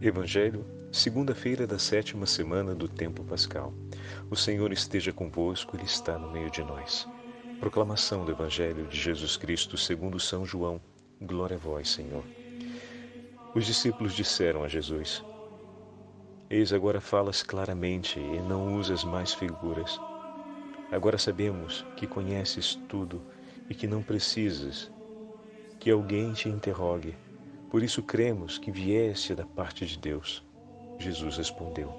Evangelho, segunda-feira da sétima semana do tempo pascal. O Senhor esteja convosco, Ele está no meio de nós. Proclamação do Evangelho de Jesus Cristo segundo São João. Glória a vós, Senhor. Os discípulos disseram a Jesus: Eis agora falas claramente e não usas mais figuras. Agora sabemos que conheces tudo e que não precisas que alguém te interrogue. Por isso cremos que vieste da parte de Deus. Jesus respondeu: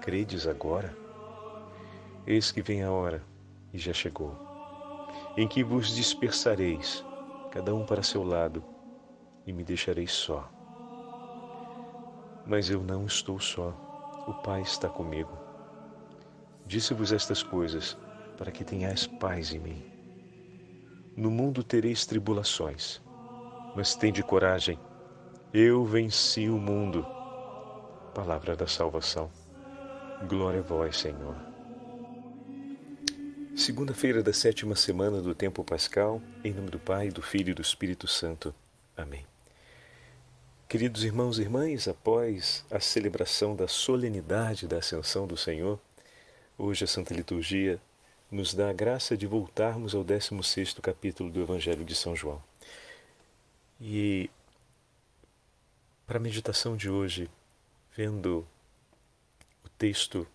Credes agora? Eis que vem a hora, e já chegou, em que vos dispersareis, cada um para seu lado, e me deixareis só. Mas eu não estou só, o Pai está comigo. Disse-vos estas coisas para que tenhais paz em mim. No mundo tereis tribulações mas tende coragem. Eu venci o mundo. Palavra da salvação. Glória a vós, Senhor. Segunda-feira da sétima semana do tempo pascal, em nome do Pai, do Filho e do Espírito Santo. Amém. Queridos irmãos e irmãs, após a celebração da solenidade da Ascensão do Senhor, hoje a Santa Liturgia nos dá a graça de voltarmos ao 16º capítulo do Evangelho de São João. E para a meditação de hoje, vendo o texto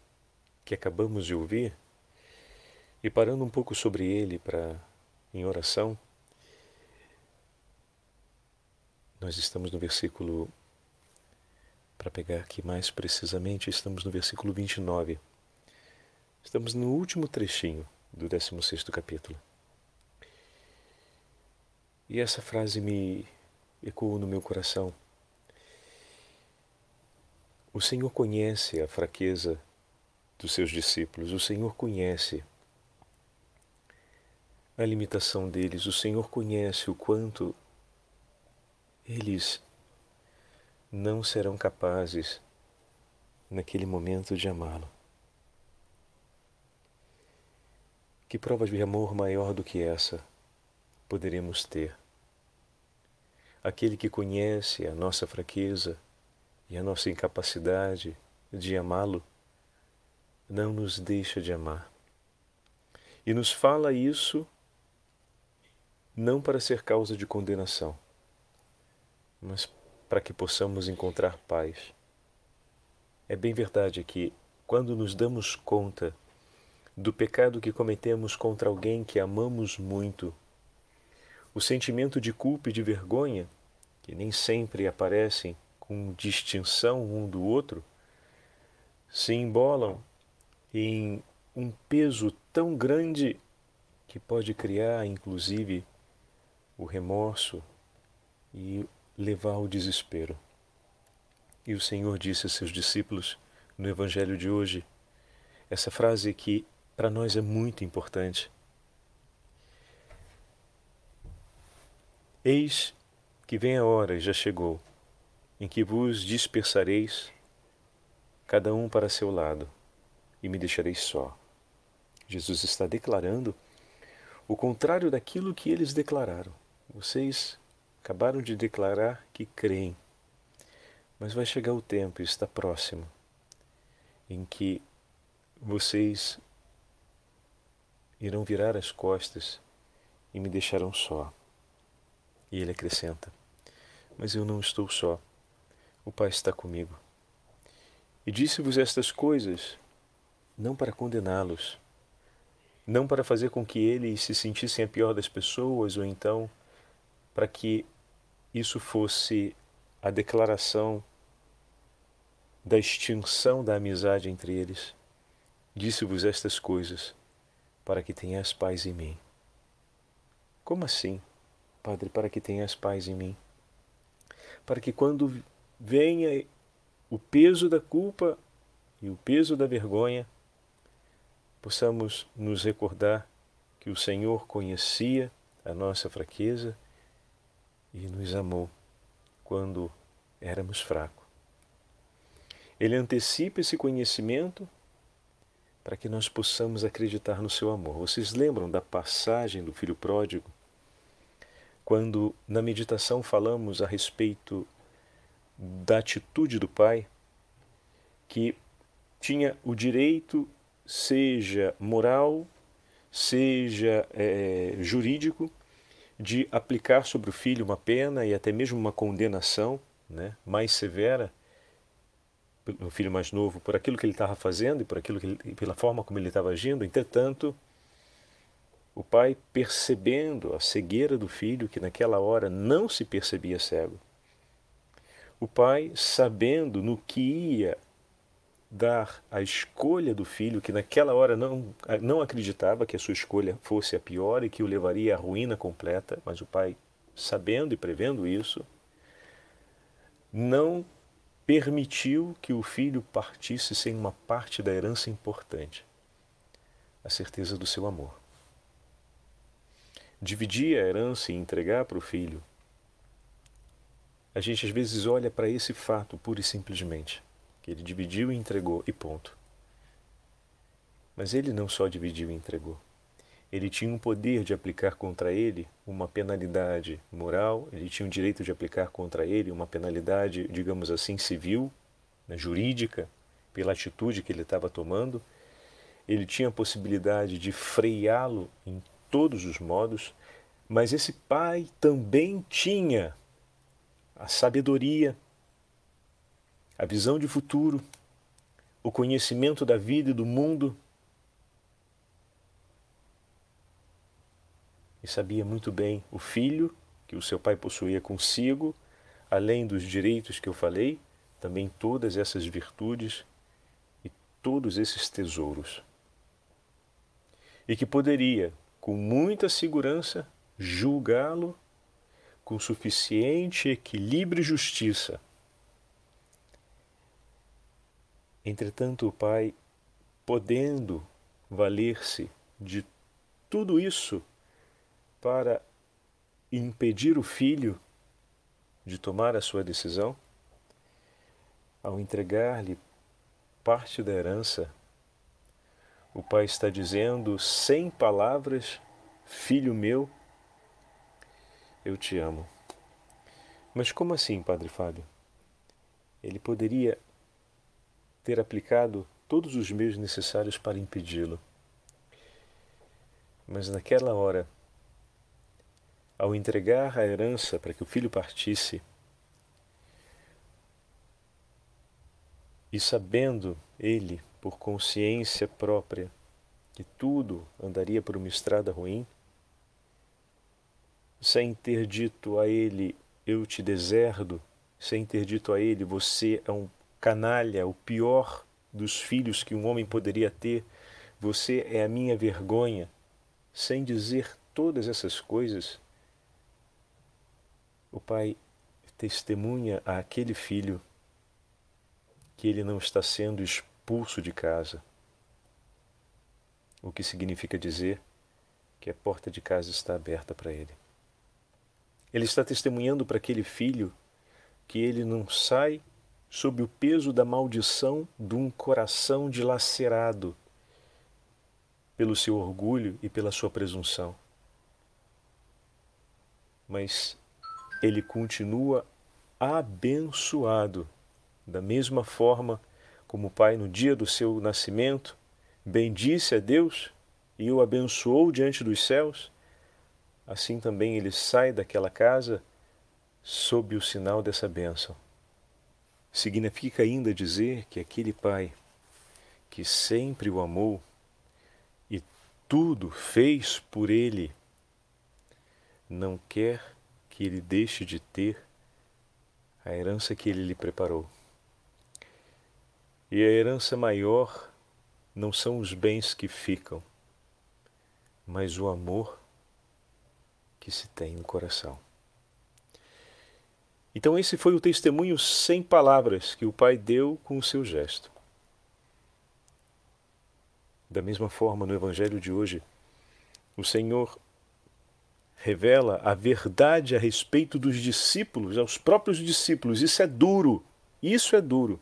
que acabamos de ouvir e parando um pouco sobre ele para em oração, nós estamos no versículo para pegar aqui mais precisamente, estamos no versículo 29. Estamos no último trechinho do 16º capítulo. E essa frase me ecoou no meu coração. O Senhor conhece a fraqueza dos seus discípulos, o Senhor conhece a limitação deles, o Senhor conhece o quanto eles não serão capazes naquele momento de amá-lo. Que prova de amor maior do que essa poderemos ter? aquele que conhece a nossa fraqueza e a nossa incapacidade de amá-lo, não nos deixa de amar. E nos fala isso não para ser causa de condenação, mas para que possamos encontrar paz. É bem verdade que, quando nos damos conta do pecado que cometemos contra alguém que amamos muito, o sentimento de culpa e de vergonha que nem sempre aparecem com distinção um do outro, se embolam em um peso tão grande que pode criar, inclusive, o remorso e levar ao desespero. E o Senhor disse a seus discípulos no Evangelho de hoje essa frase que para nós é muito importante. Eis que vem a hora, e já chegou, em que vos dispersareis, cada um para seu lado, e me deixareis só. Jesus está declarando o contrário daquilo que eles declararam. Vocês acabaram de declarar que creem, mas vai chegar o tempo, está próximo, em que vocês irão virar as costas e me deixarão só. E ele acrescenta: Mas eu não estou só. O Pai está comigo. E disse-vos estas coisas não para condená-los, não para fazer com que eles se sentissem a pior das pessoas, ou então para que isso fosse a declaração da extinção da amizade entre eles. Disse-vos estas coisas para que tenhas paz em mim. Como assim? Padre, para que tenhas paz em mim. Para que quando venha o peso da culpa e o peso da vergonha, possamos nos recordar que o Senhor conhecia a nossa fraqueza e nos amou quando éramos fracos. Ele antecipa esse conhecimento para que nós possamos acreditar no seu amor. Vocês lembram da passagem do filho pródigo quando na meditação falamos a respeito da atitude do pai, que tinha o direito, seja moral, seja é, jurídico, de aplicar sobre o filho uma pena e até mesmo uma condenação né, mais severa o filho mais novo por aquilo que ele estava fazendo e por aquilo que ele, pela forma como ele estava agindo. Entretanto, o pai percebendo a cegueira do filho que naquela hora não se percebia cego. O pai sabendo no que ia dar a escolha do filho que naquela hora não não acreditava que a sua escolha fosse a pior e que o levaria à ruína completa, mas o pai sabendo e prevendo isso, não permitiu que o filho partisse sem uma parte da herança importante, a certeza do seu amor. Dividir a herança e entregar para o filho. A gente às vezes olha para esse fato pura e simplesmente, que ele dividiu e entregou e ponto. Mas ele não só dividiu e entregou ele tinha o poder de aplicar contra ele uma penalidade moral, ele tinha o direito de aplicar contra ele uma penalidade, digamos assim, civil, né, jurídica, pela atitude que ele estava tomando. Ele tinha a possibilidade de freá-lo em todos os modos, mas esse pai também tinha a sabedoria, a visão de futuro, o conhecimento da vida e do mundo e sabia muito bem o filho que o seu pai possuía consigo, além dos direitos que eu falei, também todas essas virtudes e todos esses tesouros. E que poderia, com muita segurança, julgá-lo com suficiente equilíbrio e justiça. Entretanto, o pai, podendo valer-se de tudo isso para impedir o filho de tomar a sua decisão, ao entregar-lhe parte da herança, o pai está dizendo sem palavras: Filho meu, eu te amo. Mas como assim, Padre Fábio? Ele poderia ter aplicado todos os meios necessários para impedi-lo. Mas naquela hora, ao entregar a herança para que o filho partisse, e sabendo ele, por consciência própria, que tudo andaria por uma estrada ruim, sem ter dito a ele, eu te deserdo, sem ter dito a ele, você é um canalha, o pior dos filhos que um homem poderia ter, você é a minha vergonha, sem dizer todas essas coisas, o pai testemunha àquele filho que ele não está sendo expulso de casa, o que significa dizer que a porta de casa está aberta para ele. Ele está testemunhando para aquele filho que ele não sai sob o peso da maldição de um coração dilacerado pelo seu orgulho e pela sua presunção. Mas ele continua abençoado, da mesma forma como o pai no dia do seu nascimento bendisse a Deus e o abençoou diante dos céus, assim também ele sai daquela casa sob o sinal dessa bênção. Significa ainda dizer que aquele pai que sempre o amou e tudo fez por ele, não quer que ele deixe de ter a herança que ele lhe preparou. E a herança maior não são os bens que ficam, mas o amor que se tem no coração. Então, esse foi o testemunho sem palavras que o pai deu com o seu gesto. Da mesma forma, no Evangelho de hoje, o Senhor revela a verdade a respeito dos discípulos, aos próprios discípulos. Isso é duro. Isso é duro.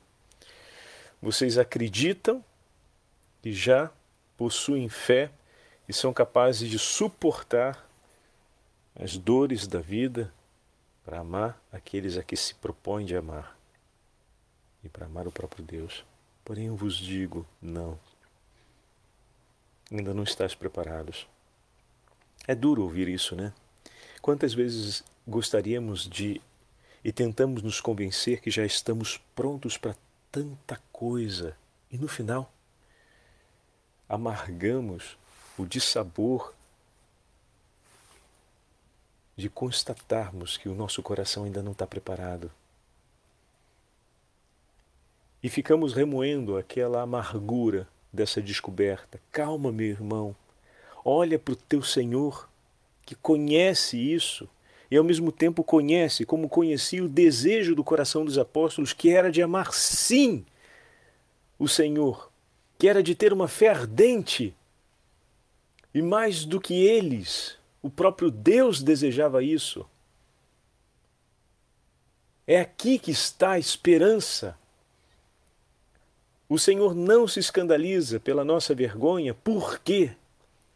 Vocês acreditam e já possuem fé e são capazes de suportar as dores da vida para amar aqueles a que se propõe de amar. e para amar o próprio Deus. Porém, eu vos digo: não. Ainda não estáis preparados. É duro ouvir isso, né? Quantas vezes gostaríamos de e tentamos nos convencer que já estamos prontos para tanta coisa e no final amargamos o dissabor de constatarmos que o nosso coração ainda não está preparado. E ficamos remoendo aquela amargura dessa descoberta. Calma, meu irmão. Olha para o teu Senhor, que conhece isso e ao mesmo tempo conhece, como conhecia o desejo do coração dos apóstolos, que era de amar sim o Senhor, que era de ter uma fé ardente. E mais do que eles, o próprio Deus desejava isso. É aqui que está a esperança. O Senhor não se escandaliza pela nossa vergonha, porque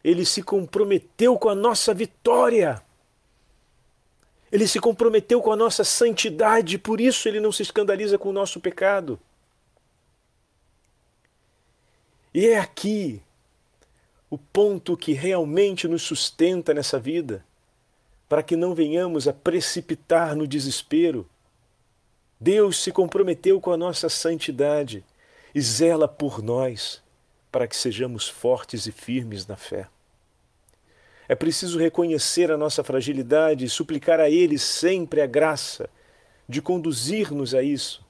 Ele se comprometeu com a nossa vitória. Ele se comprometeu com a nossa santidade, por isso ele não se escandaliza com o nosso pecado. E é aqui o ponto que realmente nos sustenta nessa vida, para que não venhamos a precipitar no desespero. Deus se comprometeu com a nossa santidade e zela por nós, para que sejamos fortes e firmes na fé. É preciso reconhecer a nossa fragilidade e suplicar a Ele sempre a graça de conduzir-nos a isso.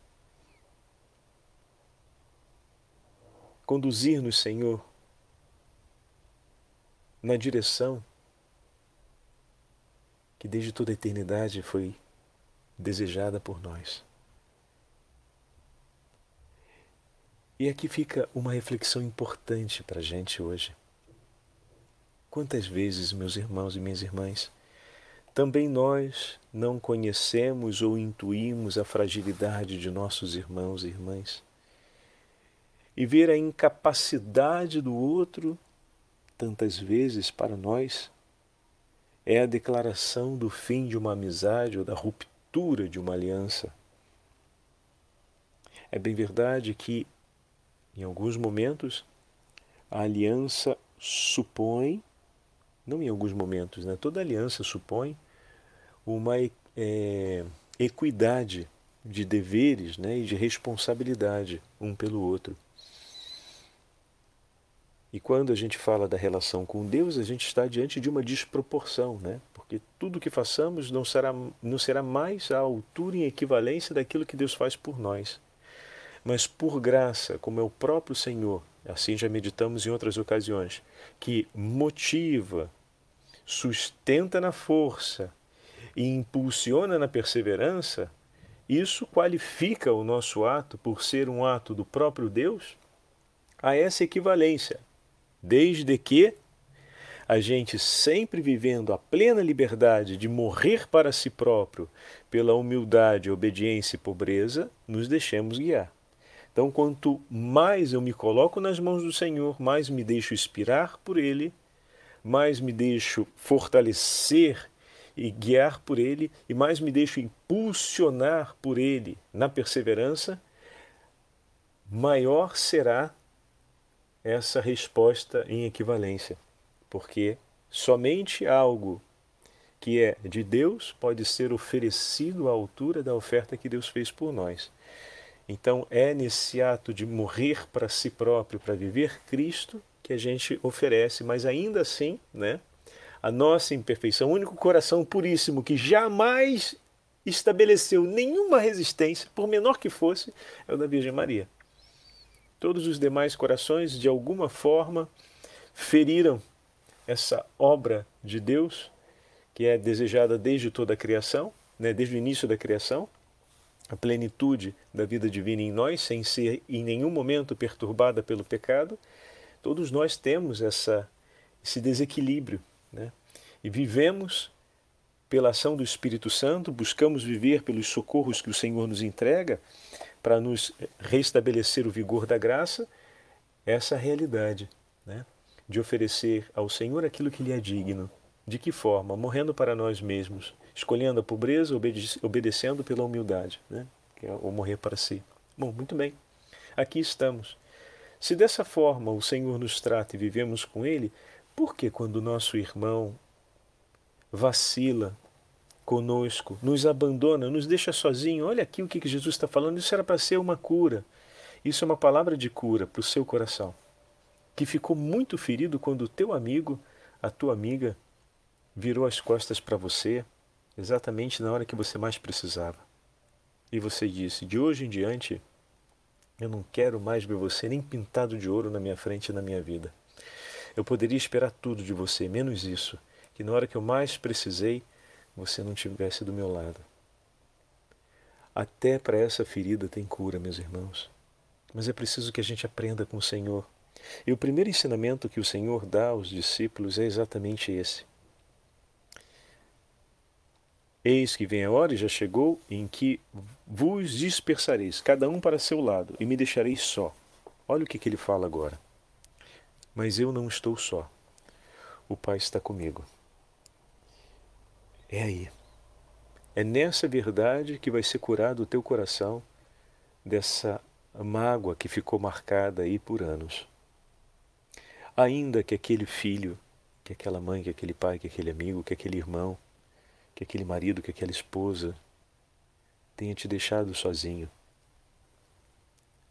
Conduzir-nos, Senhor, na direção que desde toda a eternidade foi desejada por nós. E aqui fica uma reflexão importante para a gente hoje. Quantas vezes, meus irmãos e minhas irmãs, também nós não conhecemos ou intuímos a fragilidade de nossos irmãos e irmãs? E ver a incapacidade do outro, tantas vezes para nós, é a declaração do fim de uma amizade ou da ruptura de uma aliança. É bem verdade que, em alguns momentos, a aliança supõe não em alguns momentos, né? toda aliança supõe uma é, equidade de deveres né? e de responsabilidade um pelo outro. E quando a gente fala da relação com Deus, a gente está diante de uma desproporção, né? porque tudo que façamos não será, não será mais à altura em equivalência daquilo que Deus faz por nós. Mas por graça, como é o próprio Senhor, assim já meditamos em outras ocasiões, que motiva, sustenta na força e impulsiona na perseverança, isso qualifica o nosso ato por ser um ato do próprio Deus a essa equivalência, desde que a gente sempre vivendo a plena liberdade de morrer para si próprio pela humildade, obediência e pobreza, nos deixemos guiar. Então, quanto mais eu me coloco nas mãos do Senhor, mais me deixo inspirar por Ele, mais me deixo fortalecer e guiar por Ele, e mais me deixo impulsionar por Ele na perseverança, maior será essa resposta em equivalência. Porque somente algo que é de Deus pode ser oferecido à altura da oferta que Deus fez por nós. Então é nesse ato de morrer para si próprio, para viver Cristo, que a gente oferece, mas ainda assim, né, a nossa imperfeição, o único coração puríssimo que jamais estabeleceu nenhuma resistência, por menor que fosse, é o da Virgem Maria. Todos os demais corações, de alguma forma, feriram essa obra de Deus, que é desejada desde toda a criação, né, desde o início da criação, a plenitude da vida divina em nós, sem ser em nenhum momento perturbada pelo pecado, Todos nós temos essa, esse desequilíbrio né? e vivemos pela ação do Espírito Santo, buscamos viver pelos socorros que o Senhor nos entrega para nos restabelecer o vigor da graça, essa realidade né? de oferecer ao Senhor aquilo que lhe é digno. De que forma? Morrendo para nós mesmos, escolhendo a pobreza, obedecendo pela humildade, né? que é o morrer para si. Bom, muito bem. Aqui estamos. Se dessa forma o Senhor nos trata e vivemos com Ele, por que quando nosso irmão vacila conosco, nos abandona, nos deixa sozinho? Olha aqui o que Jesus está falando. Isso era para ser uma cura. Isso é uma palavra de cura para o seu coração, que ficou muito ferido quando o teu amigo, a tua amiga, virou as costas para você exatamente na hora que você mais precisava. E você disse: De hoje em diante, eu não quero mais ver você nem pintado de ouro na minha frente e na minha vida. Eu poderia esperar tudo de você, menos isso, que na hora que eu mais precisei, você não tivesse do meu lado. Até para essa ferida tem cura, meus irmãos. Mas é preciso que a gente aprenda com o Senhor. E o primeiro ensinamento que o Senhor dá aos discípulos é exatamente esse. Eis que vem a hora, e já chegou, em que vos dispersareis, cada um para seu lado, e me deixareis só. Olha o que, que ele fala agora. Mas eu não estou só. O Pai está comigo. É aí. É nessa verdade que vai ser curado o teu coração dessa mágoa que ficou marcada aí por anos. Ainda que aquele filho, que aquela mãe, que aquele pai, que aquele amigo, que aquele irmão, que aquele marido, que aquela esposa tenha te deixado sozinho.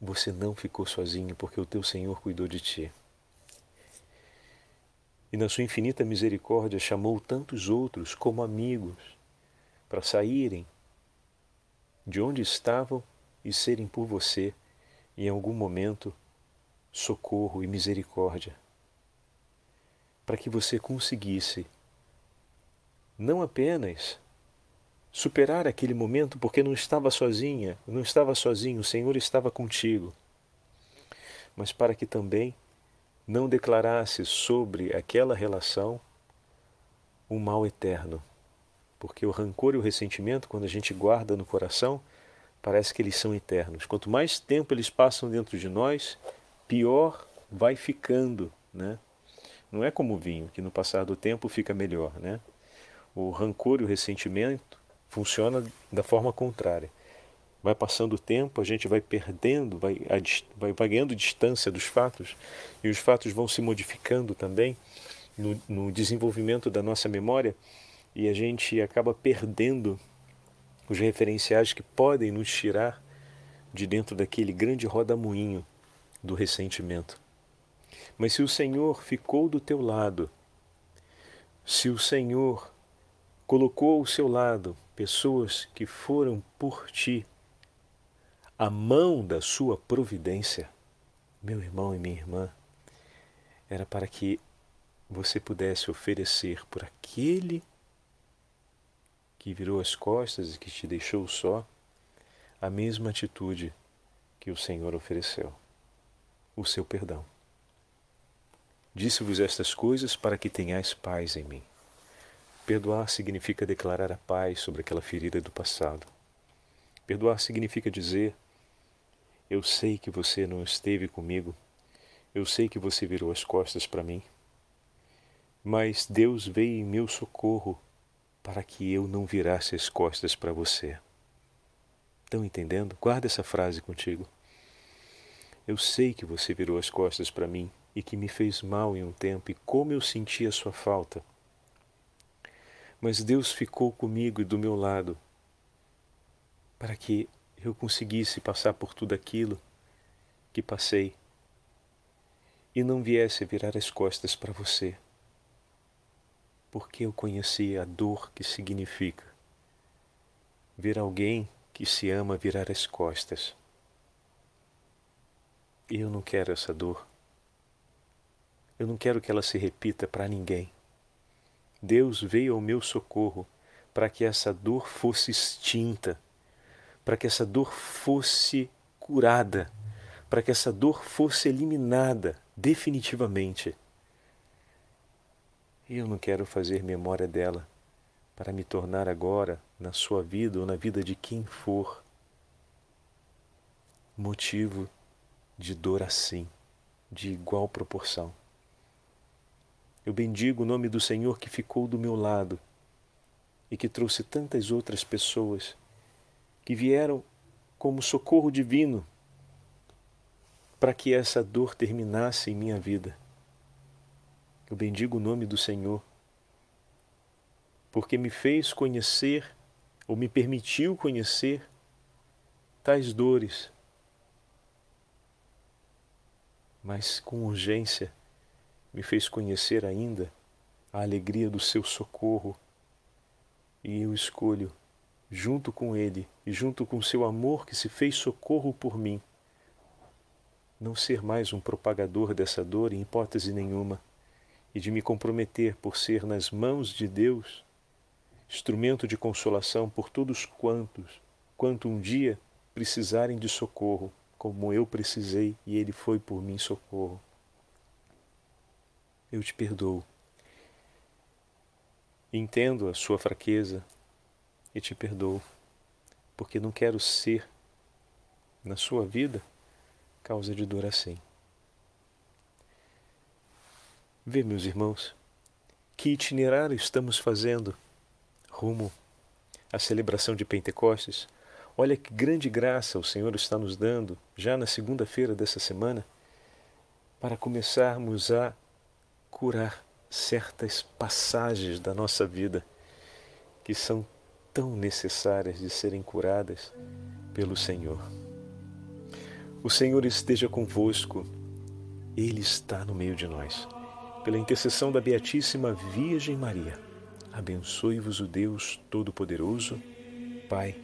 Você não ficou sozinho porque o teu Senhor cuidou de ti. E na sua infinita misericórdia chamou tantos outros como amigos para saírem de onde estavam e serem por você, em algum momento, socorro e misericórdia, para que você conseguisse não apenas superar aquele momento porque não estava sozinha, não estava sozinho, o Senhor estava contigo, mas para que também não declarasse sobre aquela relação um mal eterno. Porque o rancor e o ressentimento, quando a gente guarda no coração, parece que eles são eternos. Quanto mais tempo eles passam dentro de nós, pior vai ficando, né? Não é como o vinho, que no passar do tempo fica melhor, né? o rancor e o ressentimento funciona da forma contrária. Vai passando o tempo, a gente vai perdendo, vai, vai, vai ganhando distância dos fatos e os fatos vão se modificando também no, no desenvolvimento da nossa memória e a gente acaba perdendo os referenciais que podem nos tirar de dentro daquele grande rodamuinho do ressentimento. Mas se o Senhor ficou do teu lado, se o Senhor colocou ao seu lado pessoas que foram por ti a mão da sua providência, meu irmão e minha irmã, era para que você pudesse oferecer por aquele que virou as costas e que te deixou só, a mesma atitude que o Senhor ofereceu, o seu perdão. Disse-vos estas coisas para que tenhais paz em mim. Perdoar significa declarar a paz sobre aquela ferida do passado. Perdoar significa dizer: Eu sei que você não esteve comigo, eu sei que você virou as costas para mim, mas Deus veio em meu socorro para que eu não virasse as costas para você. Estão entendendo? Guarda essa frase contigo. Eu sei que você virou as costas para mim e que me fez mal em um tempo e como eu senti a sua falta mas Deus ficou comigo e do meu lado para que eu conseguisse passar por tudo aquilo que passei e não viesse virar as costas para você, porque eu conhecia a dor que significa ver alguém que se ama virar as costas. E eu não quero essa dor. Eu não quero que ela se repita para ninguém. Deus veio ao meu socorro para que essa dor fosse extinta, para que essa dor fosse curada, para que essa dor fosse eliminada definitivamente. E eu não quero fazer memória dela para me tornar agora, na sua vida ou na vida de quem for, motivo de dor assim, de igual proporção. Eu bendigo o nome do Senhor que ficou do meu lado e que trouxe tantas outras pessoas que vieram como socorro divino para que essa dor terminasse em minha vida. Eu bendigo o nome do Senhor, porque me fez conhecer, ou me permitiu conhecer, tais dores, mas com urgência me fez conhecer ainda a alegria do seu socorro, e eu escolho, junto com Ele e junto com seu amor que se fez socorro por mim, não ser mais um propagador dessa dor em hipótese nenhuma, e de me comprometer por ser nas mãos de Deus instrumento de consolação por todos quantos, quanto um dia precisarem de socorro, como eu precisei e Ele foi por mim socorro. Eu te perdoo. Entendo a sua fraqueza e te perdoo, porque não quero ser na sua vida causa de dor assim. Vê, meus irmãos, que itinerário estamos fazendo rumo à celebração de Pentecostes. Olha que grande graça o Senhor está nos dando já na segunda-feira dessa semana para começarmos a curar certas passagens da nossa vida que são tão necessárias de serem curadas pelo Senhor. O Senhor esteja convosco, Ele está no meio de nós. Pela intercessão da Beatíssima Virgem Maria, abençoe-vos o Deus Todo-Poderoso, Pai,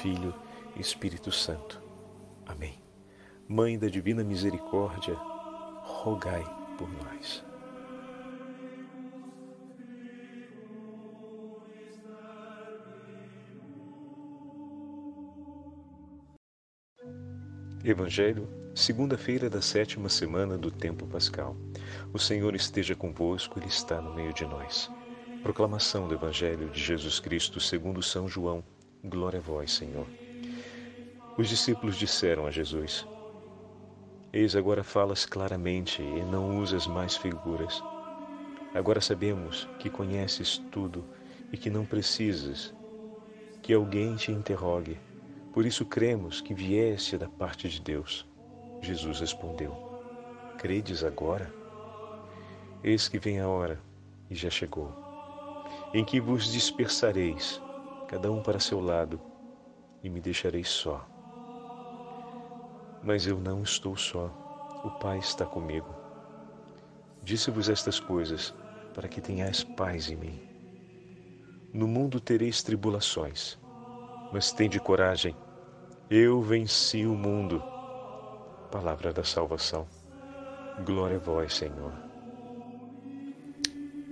Filho e Espírito Santo. Amém. Mãe da Divina Misericórdia, rogai por nós. Evangelho, segunda-feira da sétima semana do tempo pascal. O Senhor esteja convosco, Ele está no meio de nós. Proclamação do Evangelho de Jesus Cristo segundo São João. Glória a vós, Senhor. Os discípulos disseram a Jesus: Eis agora falas claramente e não usas mais figuras. Agora sabemos que conheces tudo e que não precisas que alguém te interrogue. Por isso cremos que vieste da parte de Deus. Jesus respondeu: Credes agora? Eis que vem a hora, e já chegou, em que vos dispersareis, cada um para seu lado, e me deixareis só. Mas eu não estou só, o Pai está comigo. Disse-vos estas coisas para que tenhais paz em mim. No mundo tereis tribulações mas tende coragem. Eu venci o mundo. Palavra da salvação. Glória a vós, Senhor.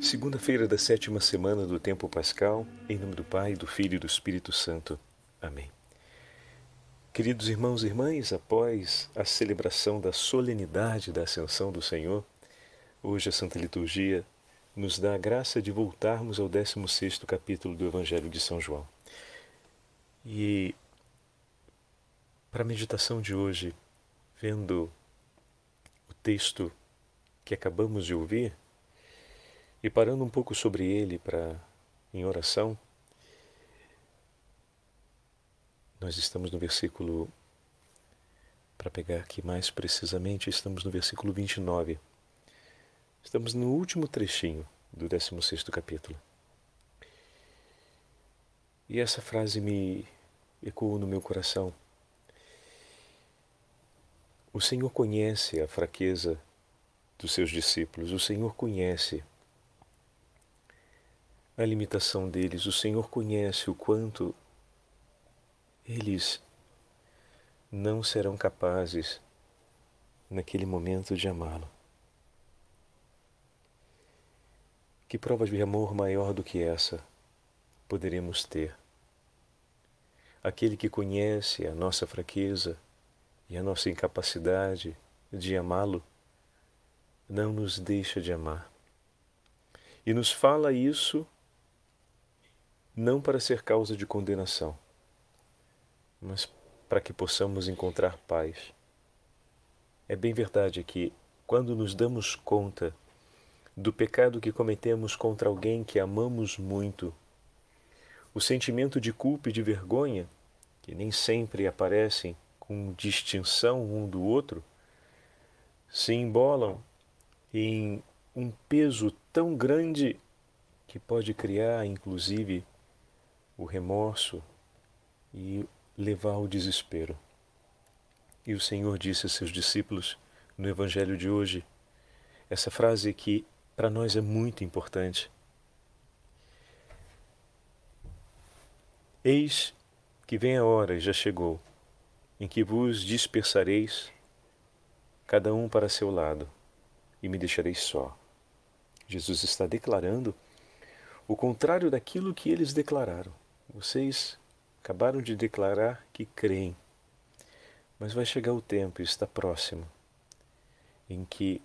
Segunda-feira da sétima semana do tempo pascal, em nome do Pai, do Filho e do Espírito Santo. Amém. Queridos irmãos e irmãs, após a celebração da solenidade da Ascensão do Senhor, hoje a Santa Liturgia nos dá a graça de voltarmos ao 16º capítulo do Evangelho de São João. E para a meditação de hoje, vendo o texto que acabamos de ouvir e parando um pouco sobre ele para em oração, nós estamos no versículo para pegar aqui mais precisamente, estamos no versículo 29. Estamos no último trechinho do 16º capítulo. E essa frase me ecoou no meu coração. O Senhor conhece a fraqueza dos seus discípulos, o Senhor conhece a limitação deles, o Senhor conhece o quanto eles não serão capazes naquele momento de amá-lo. Que prova de amor maior do que essa poderemos ter? Aquele que conhece a nossa fraqueza e a nossa incapacidade de amá-lo, não nos deixa de amar. E nos fala isso não para ser causa de condenação, mas para que possamos encontrar paz. É bem verdade que, quando nos damos conta do pecado que cometemos contra alguém que amamos muito, o sentimento de culpa e de vergonha, que nem sempre aparecem com distinção um do outro, se embolam em um peso tão grande que pode criar, inclusive, o remorso e levar ao desespero. E o Senhor disse a seus discípulos no Evangelho de hoje essa frase que para nós é muito importante. Eis que vem a hora, e já chegou, em que vos dispersareis, cada um para seu lado, e me deixareis só. Jesus está declarando o contrário daquilo que eles declararam. Vocês acabaram de declarar que creem, mas vai chegar o tempo, está próximo, em que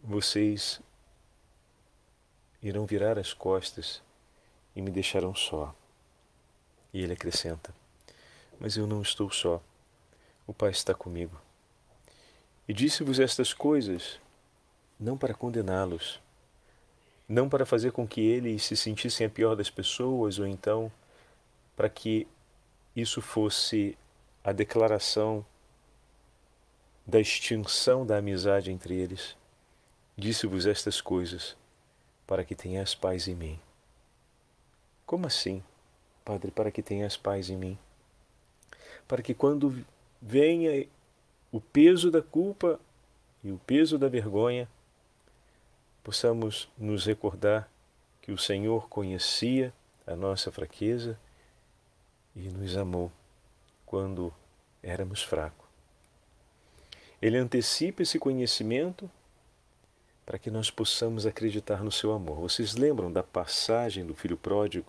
vocês irão virar as costas e me deixarão só. E ele acrescenta: Mas eu não estou só. O Pai está comigo. E disse-vos estas coisas não para condená-los, não para fazer com que eles se sentissem a pior das pessoas, ou então para que isso fosse a declaração da extinção da amizade entre eles. Disse-vos estas coisas para que tenhas paz em mim. Como assim? Padre, para que tenhas paz em mim. Para que quando venha o peso da culpa e o peso da vergonha, possamos nos recordar que o Senhor conhecia a nossa fraqueza e nos amou quando éramos fracos. Ele antecipa esse conhecimento para que nós possamos acreditar no seu amor. Vocês lembram da passagem do filho pródigo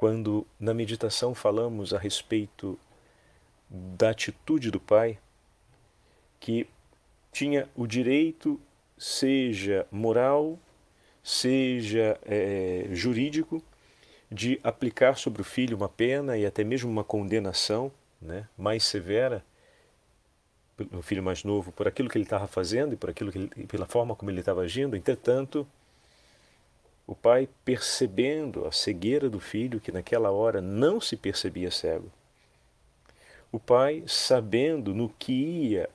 quando na meditação falamos a respeito da atitude do pai, que tinha o direito, seja moral, seja é, jurídico, de aplicar sobre o filho uma pena e até mesmo uma condenação né, mais severa o filho mais novo por aquilo que ele estava fazendo e por aquilo que ele, pela forma como ele estava agindo. Entretanto, o pai, percebendo a cegueira do filho, que naquela hora não se percebia cego, o pai, sabendo no que ia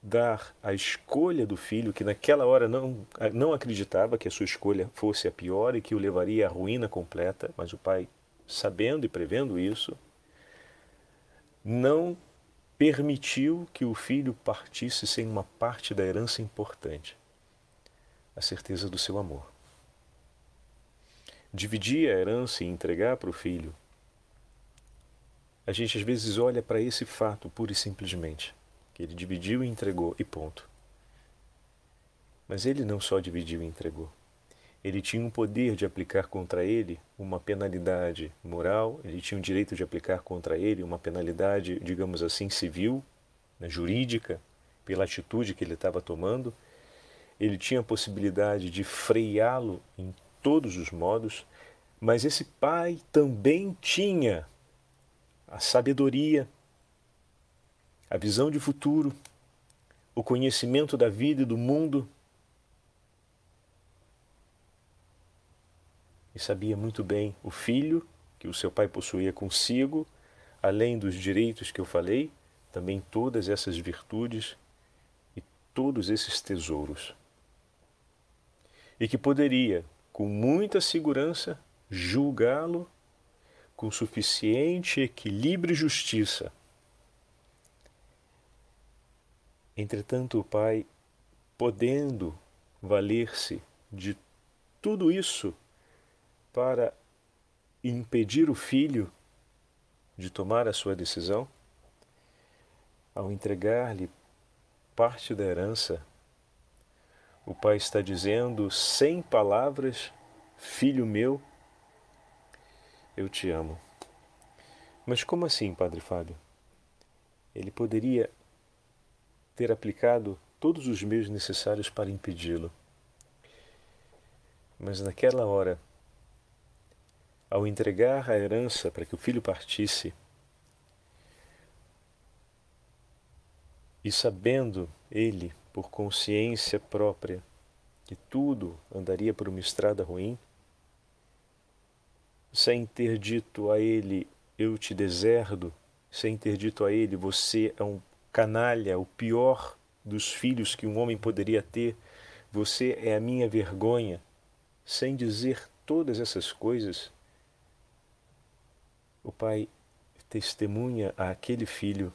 dar a escolha do filho, que naquela hora não, não acreditava que a sua escolha fosse a pior e que o levaria à ruína completa, mas o pai, sabendo e prevendo isso, não permitiu que o filho partisse sem uma parte da herança importante, a certeza do seu amor dividir a herança e entregar para o filho, a gente às vezes olha para esse fato pura e simplesmente, que ele dividiu e entregou e ponto. Mas ele não só dividiu e entregou. Ele tinha um poder de aplicar contra ele uma penalidade moral, ele tinha o direito de aplicar contra ele uma penalidade, digamos assim, civil, né, jurídica, pela atitude que ele estava tomando. Ele tinha a possibilidade de freá-lo em todos os modos, mas esse pai também tinha a sabedoria, a visão de futuro, o conhecimento da vida e do mundo. E sabia muito bem o filho que o seu pai possuía consigo, além dos direitos que eu falei, também todas essas virtudes e todos esses tesouros. E que poderia, com muita segurança, julgá-lo com suficiente equilíbrio e justiça. Entretanto, o pai, podendo valer-se de tudo isso para impedir o filho de tomar a sua decisão, ao entregar-lhe parte da herança, o pai está dizendo sem palavras: Filho meu, eu te amo. Mas como assim, Padre Fábio? Ele poderia ter aplicado todos os meios necessários para impedi-lo. Mas naquela hora, ao entregar a herança para que o filho partisse, e sabendo ele por consciência própria que tudo andaria por uma estrada ruim, sem ter dito a ele eu te deserdo, sem ter dito a ele você é um canalha, o pior dos filhos que um homem poderia ter, você é a minha vergonha, sem dizer todas essas coisas, o pai testemunha àquele filho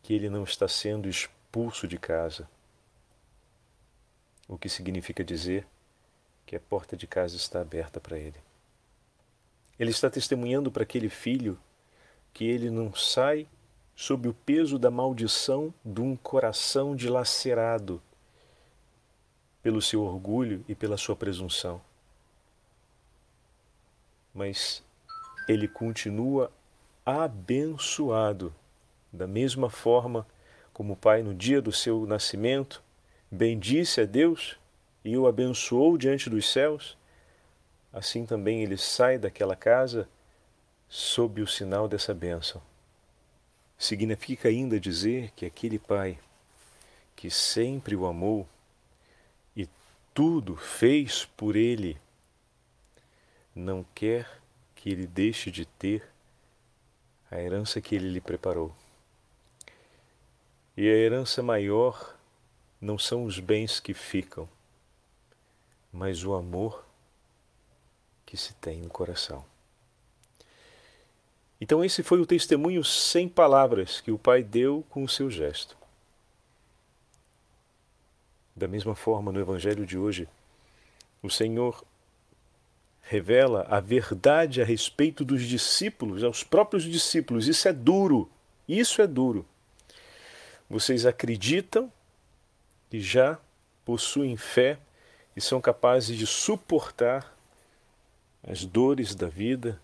que ele não está sendo expulso de casa. O que significa dizer que a porta de casa está aberta para ele. Ele está testemunhando para aquele filho que ele não sai sob o peso da maldição de um coração dilacerado pelo seu orgulho e pela sua presunção. Mas ele continua abençoado, da mesma forma como o pai no dia do seu nascimento bendisse a Deus e o abençoou diante dos céus, assim também ele sai daquela casa sob o sinal dessa bênção. Significa ainda dizer que aquele pai que sempre o amou tudo fez por ele, não quer que ele deixe de ter a herança que ele lhe preparou. E a herança maior não são os bens que ficam, mas o amor que se tem no coração. Então, esse foi o testemunho sem palavras que o pai deu com o seu gesto. Da mesma forma, no Evangelho de hoje, o Senhor revela a verdade a respeito dos discípulos, aos próprios discípulos. Isso é duro, isso é duro. Vocês acreditam e já possuem fé e são capazes de suportar as dores da vida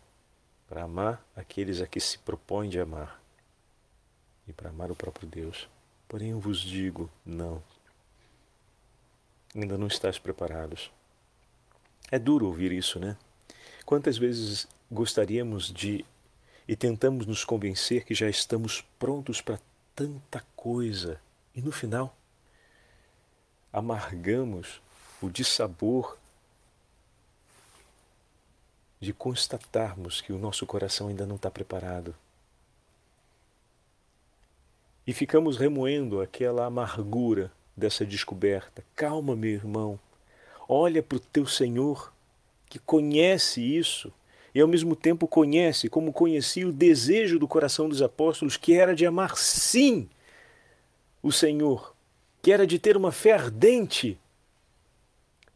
para amar aqueles a que se propõe de amar e para amar o próprio Deus. Porém, eu vos digo: não ainda não estás preparados. É duro ouvir isso, né? Quantas vezes gostaríamos de e tentamos nos convencer que já estamos prontos para tanta coisa e no final amargamos o dissabor de constatarmos que o nosso coração ainda não está preparado. E ficamos remoendo aquela amargura dessa descoberta. Calma, meu irmão. Olha para o teu Senhor, que conhece isso e ao mesmo tempo conhece, como conhecia o desejo do coração dos apóstolos, que era de amar sim o Senhor, que era de ter uma fé ardente.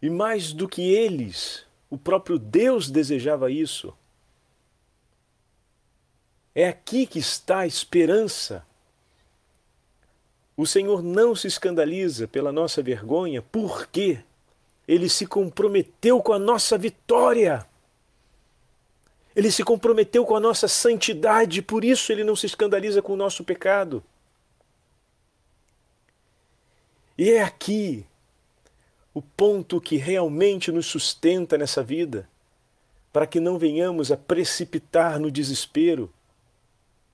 E mais do que eles, o próprio Deus desejava isso. É aqui que está a esperança o Senhor não se escandaliza pela nossa vergonha, porque Ele se comprometeu com a nossa vitória. Ele se comprometeu com a nossa santidade, por isso Ele não se escandaliza com o nosso pecado. E é aqui o ponto que realmente nos sustenta nessa vida, para que não venhamos a precipitar no desespero.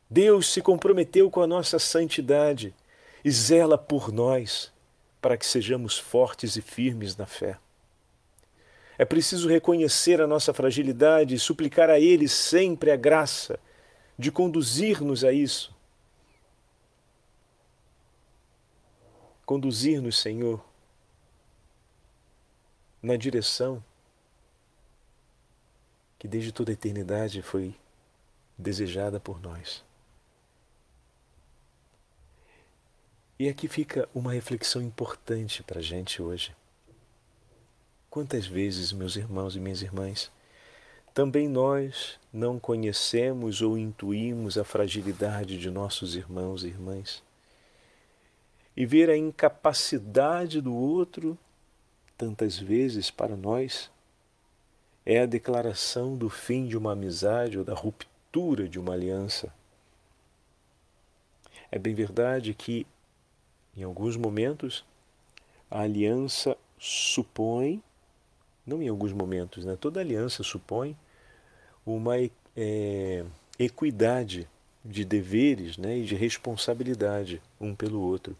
Deus se comprometeu com a nossa santidade e zela por nós para que sejamos fortes e firmes na fé. É preciso reconhecer a nossa fragilidade e suplicar a Ele sempre a graça de conduzir-nos a isso. Conduzir-nos, Senhor, na direção que desde toda a eternidade foi desejada por nós. E aqui fica uma reflexão importante para a gente hoje. Quantas vezes, meus irmãos e minhas irmãs, também nós não conhecemos ou intuímos a fragilidade de nossos irmãos e irmãs? E ver a incapacidade do outro, tantas vezes para nós, é a declaração do fim de uma amizade ou da ruptura de uma aliança. É bem verdade que em alguns momentos, a aliança supõe, não em alguns momentos, né? toda aliança supõe uma é, equidade de deveres né? e de responsabilidade um pelo outro.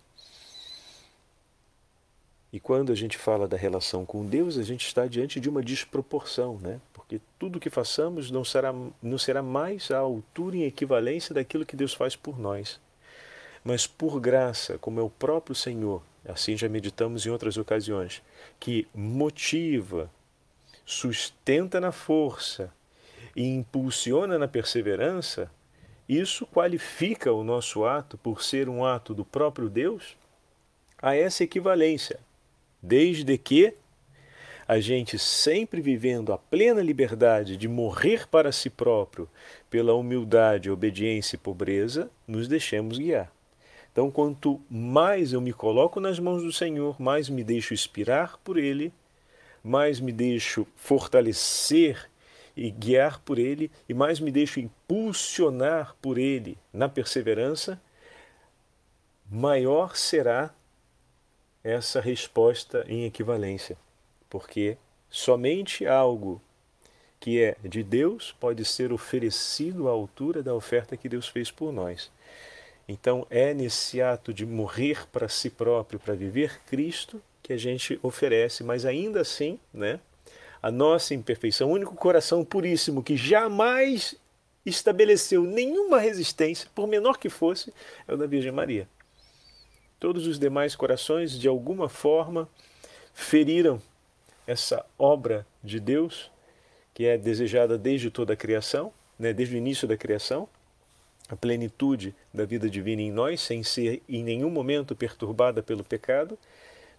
E quando a gente fala da relação com Deus, a gente está diante de uma desproporção, né? porque tudo que façamos não será, não será mais à altura em equivalência daquilo que Deus faz por nós. mas por graça, como é o próprio Senhor, assim já meditamos em outras ocasiões, que motiva, sustenta na força e impulsiona na perseverança, isso qualifica o nosso ato por ser um ato do próprio Deus a essa equivalência, desde que a gente sempre vivendo a plena liberdade de morrer para si próprio pela humildade, obediência e pobreza, nos deixemos guiar. Então, quanto mais eu me coloco nas mãos do Senhor, mais me deixo inspirar por Ele, mais me deixo fortalecer e guiar por Ele, e mais me deixo impulsionar por Ele na perseverança, maior será essa resposta em equivalência porque somente algo que é de Deus pode ser oferecido à altura da oferta que Deus fez por nós. Então é nesse ato de morrer para si próprio, para viver Cristo, que a gente oferece, mas ainda assim, né, a nossa imperfeição, o único coração puríssimo que jamais estabeleceu nenhuma resistência, por menor que fosse, é o da Virgem Maria. Todos os demais corações, de alguma forma, feriram essa obra de Deus que é desejada desde toda a criação, né, desde o início da criação, a plenitude da vida divina em nós, sem ser em nenhum momento perturbada pelo pecado,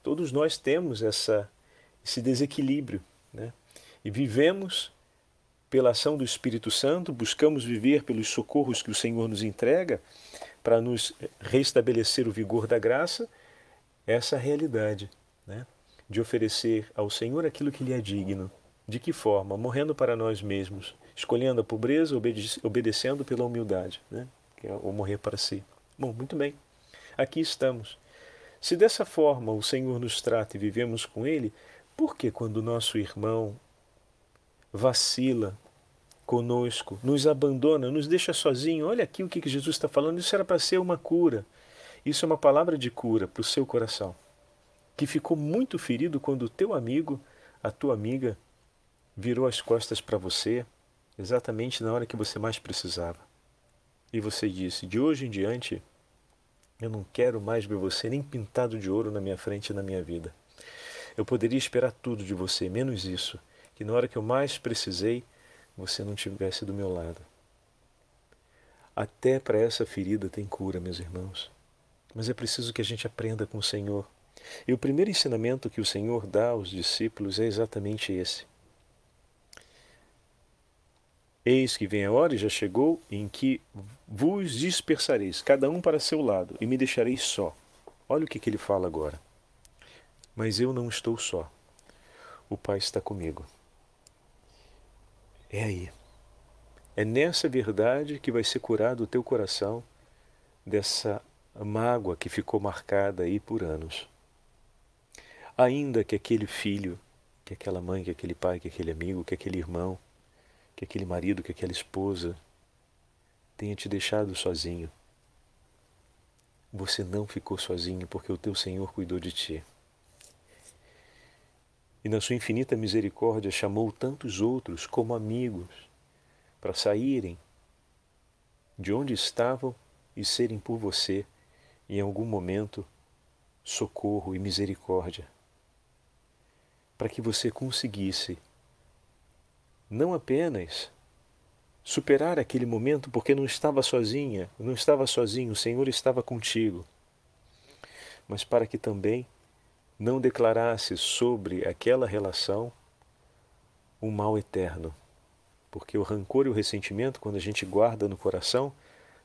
todos nós temos essa, esse desequilíbrio. Né? E vivemos pela ação do Espírito Santo, buscamos viver pelos socorros que o Senhor nos entrega para nos restabelecer o vigor da graça, essa realidade. Né? de oferecer ao Senhor aquilo que lhe é digno. De que forma? Morrendo para nós mesmos, escolhendo a pobreza, obedecendo pela humildade, né? que é o morrer para si. Bom, muito bem. Aqui estamos. Se dessa forma o Senhor nos trata e vivemos com Ele, por que quando o nosso irmão vacila conosco, nos abandona, nos deixa sozinho? Olha aqui o que Jesus está falando. Isso era para ser uma cura. Isso é uma palavra de cura para o seu coração que ficou muito ferido quando o teu amigo, a tua amiga, virou as costas para você exatamente na hora que você mais precisava. E você disse: De hoje em diante, eu não quero mais ver você nem pintado de ouro na minha frente e na minha vida. Eu poderia esperar tudo de você, menos isso, que na hora que eu mais precisei, você não tivesse do meu lado. Até para essa ferida tem cura, meus irmãos. Mas é preciso que a gente aprenda com o Senhor e o primeiro ensinamento que o Senhor dá aos discípulos é exatamente esse. Eis que vem a hora e já chegou em que vos dispersareis, cada um para seu lado, e me deixareis só. Olha o que, que ele fala agora. Mas eu não estou só. O Pai está comigo. É aí. É nessa verdade que vai ser curado o teu coração dessa mágoa que ficou marcada aí por anos ainda que aquele filho, que aquela mãe, que aquele pai, que aquele amigo, que aquele irmão, que aquele marido, que aquela esposa tenha te deixado sozinho. Você não ficou sozinho porque o teu Senhor cuidou de ti. E na sua infinita misericórdia chamou tantos outros como amigos para saírem de onde estavam e serem por você, em algum momento, socorro e misericórdia para que você conseguisse não apenas superar aquele momento porque não estava sozinha, não estava sozinho, o Senhor estava contigo, mas para que também não declarasse sobre aquela relação um mal eterno. Porque o rancor e o ressentimento, quando a gente guarda no coração,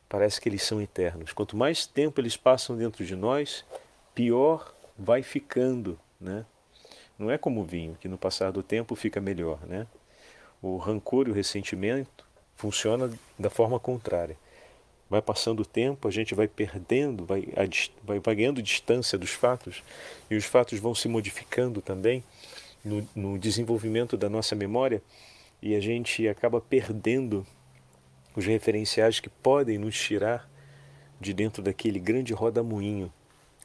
parece que eles são eternos. Quanto mais tempo eles passam dentro de nós, pior vai ficando, né? Não é como o vinho, que no passar do tempo fica melhor, né? O rancor e o ressentimento funciona da forma contrária. Vai passando o tempo, a gente vai perdendo, vai, vai, vai ganhando distância dos fatos e os fatos vão se modificando também no, no desenvolvimento da nossa memória e a gente acaba perdendo os referenciais que podem nos tirar de dentro daquele grande rodamuinho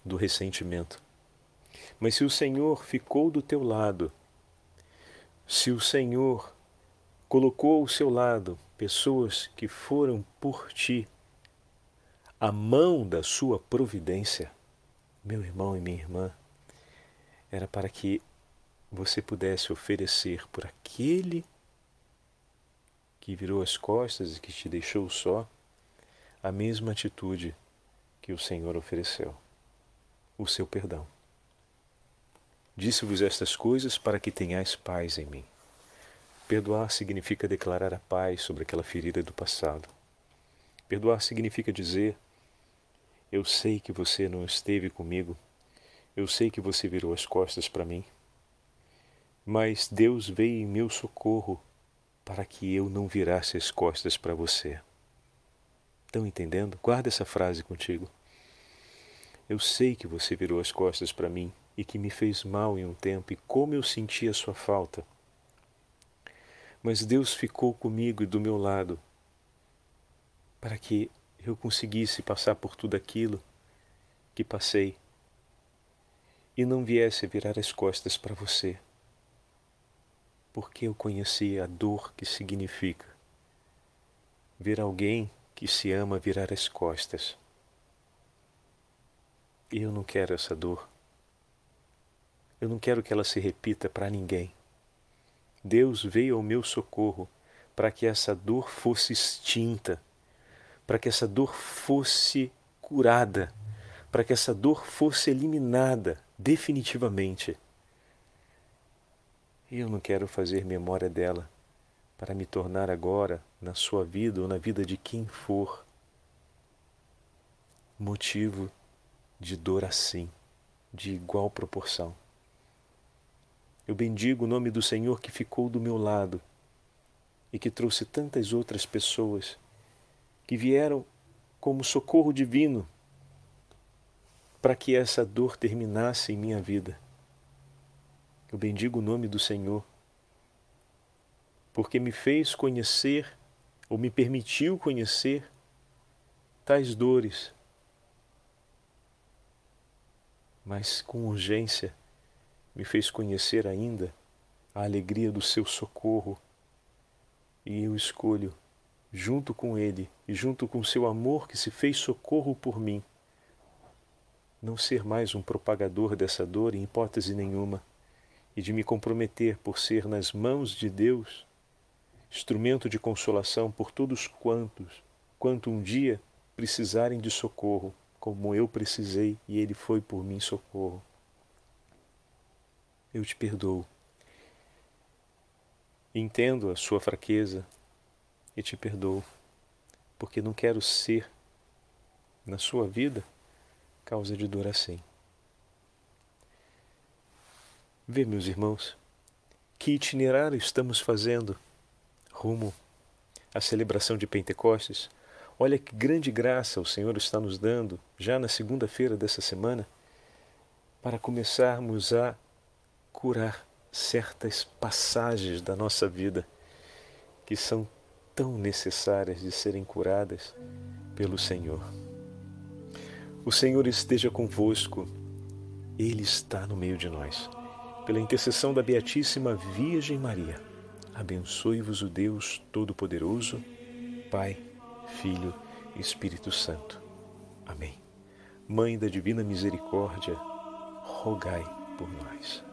do ressentimento. Mas se o Senhor ficou do teu lado, se o Senhor colocou ao seu lado pessoas que foram por ti, a mão da sua providência, meu irmão e minha irmã, era para que você pudesse oferecer por aquele que virou as costas e que te deixou só, a mesma atitude que o Senhor ofereceu, o seu perdão. Disse-vos estas coisas para que tenhais paz em mim. Perdoar significa declarar a paz sobre aquela ferida do passado. Perdoar significa dizer: Eu sei que você não esteve comigo, eu sei que você virou as costas para mim, mas Deus veio em meu socorro para que eu não virasse as costas para você. Estão entendendo? Guarda essa frase contigo. Eu sei que você virou as costas para mim e que me fez mal em um tempo e como eu senti a sua falta. Mas Deus ficou comigo e do meu lado para que eu conseguisse passar por tudo aquilo que passei e não viesse virar as costas para você porque eu conheci a dor que significa ver alguém que se ama virar as costas. E eu não quero essa dor. Eu não quero que ela se repita para ninguém. Deus veio ao meu socorro para que essa dor fosse extinta, para que essa dor fosse curada, para que essa dor fosse eliminada definitivamente. Eu não quero fazer memória dela para me tornar agora, na sua vida ou na vida de quem for, motivo de dor assim, de igual proporção. Eu bendigo o nome do Senhor que ficou do meu lado e que trouxe tantas outras pessoas que vieram como socorro divino para que essa dor terminasse em minha vida. Eu bendigo o nome do Senhor, porque me fez conhecer, ou me permitiu conhecer, tais dores. Mas com urgência me fez conhecer ainda a alegria do seu socorro, e eu escolho, junto com Ele e junto com seu amor que se fez socorro por mim, não ser mais um propagador dessa dor em hipótese nenhuma e de me comprometer por ser nas mãos de Deus instrumento de consolação por todos quantos, quanto um dia precisarem de socorro, como eu precisei e Ele foi por mim socorro. Eu te perdoo. Entendo a sua fraqueza e te perdoo, porque não quero ser na sua vida causa de dor assim. Vê, meus irmãos, que itinerário estamos fazendo rumo à celebração de Pentecostes. Olha que grande graça o Senhor está nos dando, já na segunda-feira dessa semana, para começarmos a curar certas passagens da nossa vida que são tão necessárias de serem curadas pelo Senhor. O Senhor esteja convosco, Ele está no meio de nós pela intercessão da Beatíssima Virgem Maria, abençoe-vos o Deus Todo-Poderoso, Pai, Filho e Espírito Santo. Amém. Mãe da Divina Misericórdia, rogai por nós.